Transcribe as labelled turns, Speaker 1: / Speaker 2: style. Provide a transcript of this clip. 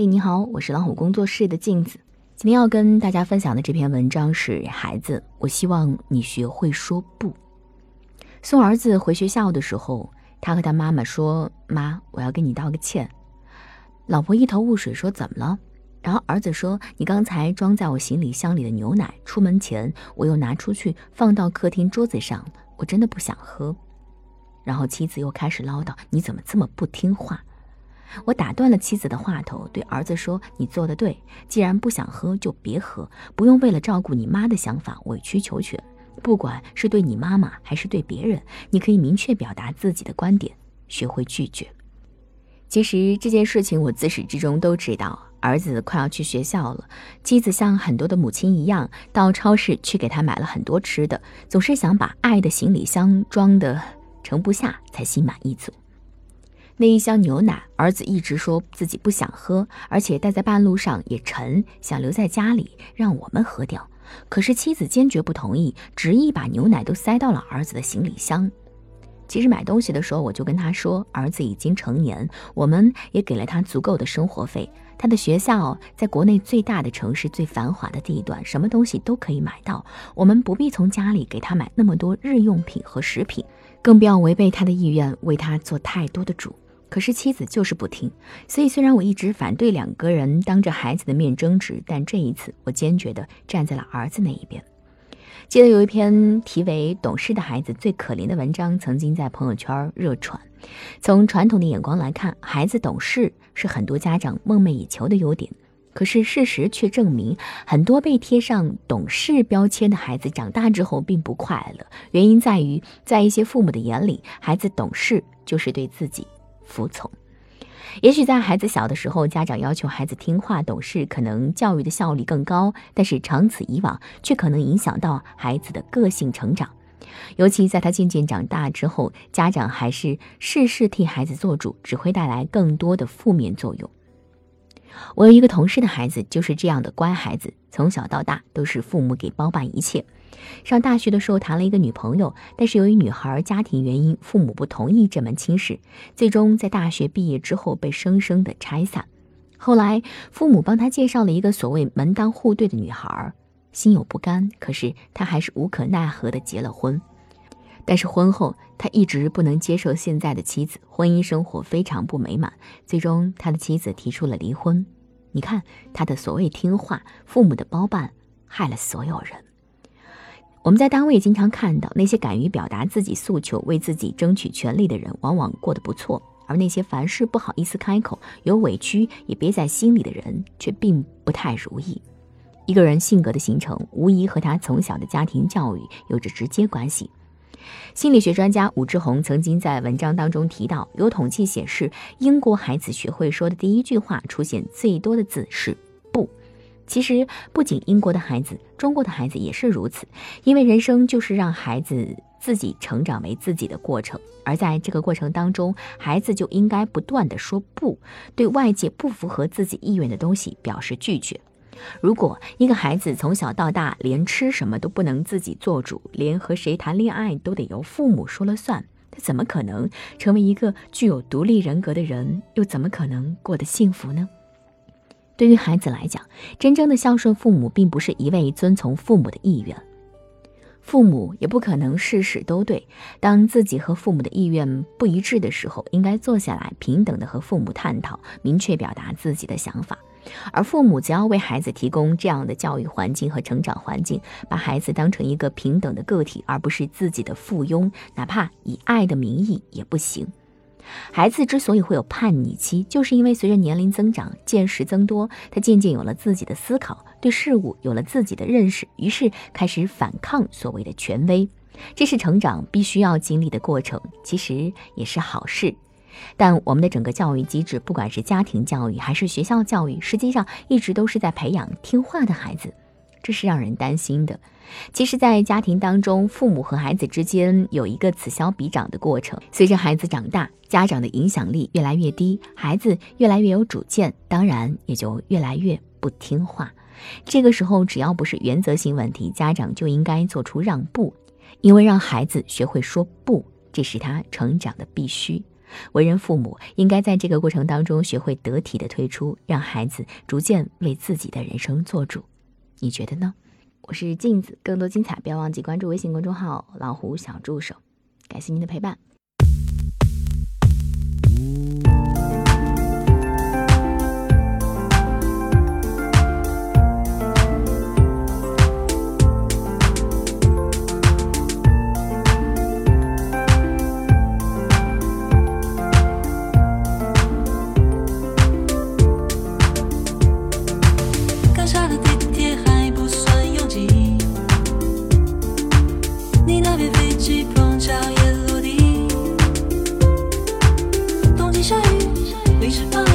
Speaker 1: 嘿，你好，我是老虎工作室的镜子。今天要跟大家分享的这篇文章是：孩子，我希望你学会说不。送儿子回学校的时候，他和他妈妈说：“妈，我要跟你道个歉。”老婆一头雾水，说：“怎么了？”然后儿子说：“你刚才装在我行李箱里的牛奶，出门前我又拿出去放到客厅桌子上，我真的不想喝。”然后妻子又开始唠叨：“你怎么这么不听话？”我打断了妻子的话头，对儿子说：“你做的对，既然不想喝，就别喝，不用为了照顾你妈的想法委曲求全。不管是对你妈妈还是对别人，你可以明确表达自己的观点，学会拒绝。”其实这件事情我自始至终都知道。儿子快要去学校了，妻子像很多的母亲一样，到超市去给他买了很多吃的，总是想把爱的行李箱装得盛不下，才心满意足。那一箱牛奶，儿子一直说自己不想喝，而且带在半路上也沉，想留在家里让我们喝掉。可是妻子坚决不同意，执意把牛奶都塞到了儿子的行李箱。其实买东西的时候，我就跟他说，儿子已经成年，我们也给了他足够的生活费。他的学校在国内最大的城市、最繁华的地段，什么东西都可以买到。我们不必从家里给他买那么多日用品和食品，更不要违背他的意愿，为他做太多的主。可是妻子就是不听，所以虽然我一直反对两个人当着孩子的面争执，但这一次我坚决地站在了儿子那一边。记得有一篇题为《懂事的孩子最可怜》的文章，曾经在朋友圈热传。从传统的眼光来看，孩子懂事是很多家长梦寐以求的优点。可是事实却证明，很多被贴上懂事标签的孩子长大之后并不快乐。原因在于，在一些父母的眼里，孩子懂事就是对自己。服从，也许在孩子小的时候，家长要求孩子听话懂事，可能教育的效率更高。但是长此以往，却可能影响到孩子的个性成长。尤其在他渐渐长大之后，家长还是事事替孩子做主，只会带来更多的负面作用。我有一个同事的孩子就是这样的乖孩子，从小到大都是父母给包办一切。上大学的时候谈了一个女朋友，但是由于女孩家庭原因，父母不同意这门亲事，最终在大学毕业之后被生生的拆散。后来父母帮他介绍了一个所谓门当户对的女孩，心有不甘，可是他还是无可奈何的结了婚。但是婚后他一直不能接受现在的妻子，婚姻生活非常不美满，最终他的妻子提出了离婚。你看他的所谓听话，父母的包办，害了所有人。我们在单位经常看到那些敢于表达自己诉求、为自己争取权利的人，往往过得不错；而那些凡事不好意思开口、有委屈也憋在心里的人，却并不太如意。一个人性格的形成，无疑和他从小的家庭教育有着直接关系。心理学专家武志红曾经在文章当中提到，有统计显示，英国孩子学会说的第一句话出现最多的字是。其实不仅英国的孩子，中国的孩子也是如此。因为人生就是让孩子自己成长为自己的过程，而在这个过程当中，孩子就应该不断的说不，对外界不符合自己意愿的东西表示拒绝。如果一个孩子从小到大连吃什么都不能自己做主，连和谁谈恋爱都得由父母说了算，他怎么可能成为一个具有独立人格的人？又怎么可能过得幸福呢？对于孩子来讲，真正的孝顺父母，并不是一味遵从父母的意愿，父母也不可能事事都对。当自己和父母的意愿不一致的时候，应该坐下来，平等的和父母探讨，明确表达自己的想法。而父母则要为孩子提供这样的教育环境和成长环境，把孩子当成一个平等的个体，而不是自己的附庸，哪怕以爱的名义也不行。孩子之所以会有叛逆期，就是因为随着年龄增长、见识增多，他渐渐有了自己的思考，对事物有了自己的认识，于是开始反抗所谓的权威。这是成长必须要经历的过程，其实也是好事。但我们的整个教育机制，不管是家庭教育还是学校教育，实际上一直都是在培养听话的孩子。这是让人担心的。其实，在家庭当中，父母和孩子之间有一个此消彼长的过程。随着孩子长大，家长的影响力越来越低，孩子越来越有主见，当然也就越来越不听话。这个时候，只要不是原则性问题，家长就应该做出让步，因为让孩子学会说不，这是他成长的必须。为人父母应该在这个过程当中学会得体的退出，让孩子逐渐为自己的人生做主。你觉得呢？我是镜子，更多精彩不要忘记关注微信公众号“老虎小助手”。感谢您的陪伴。
Speaker 2: 是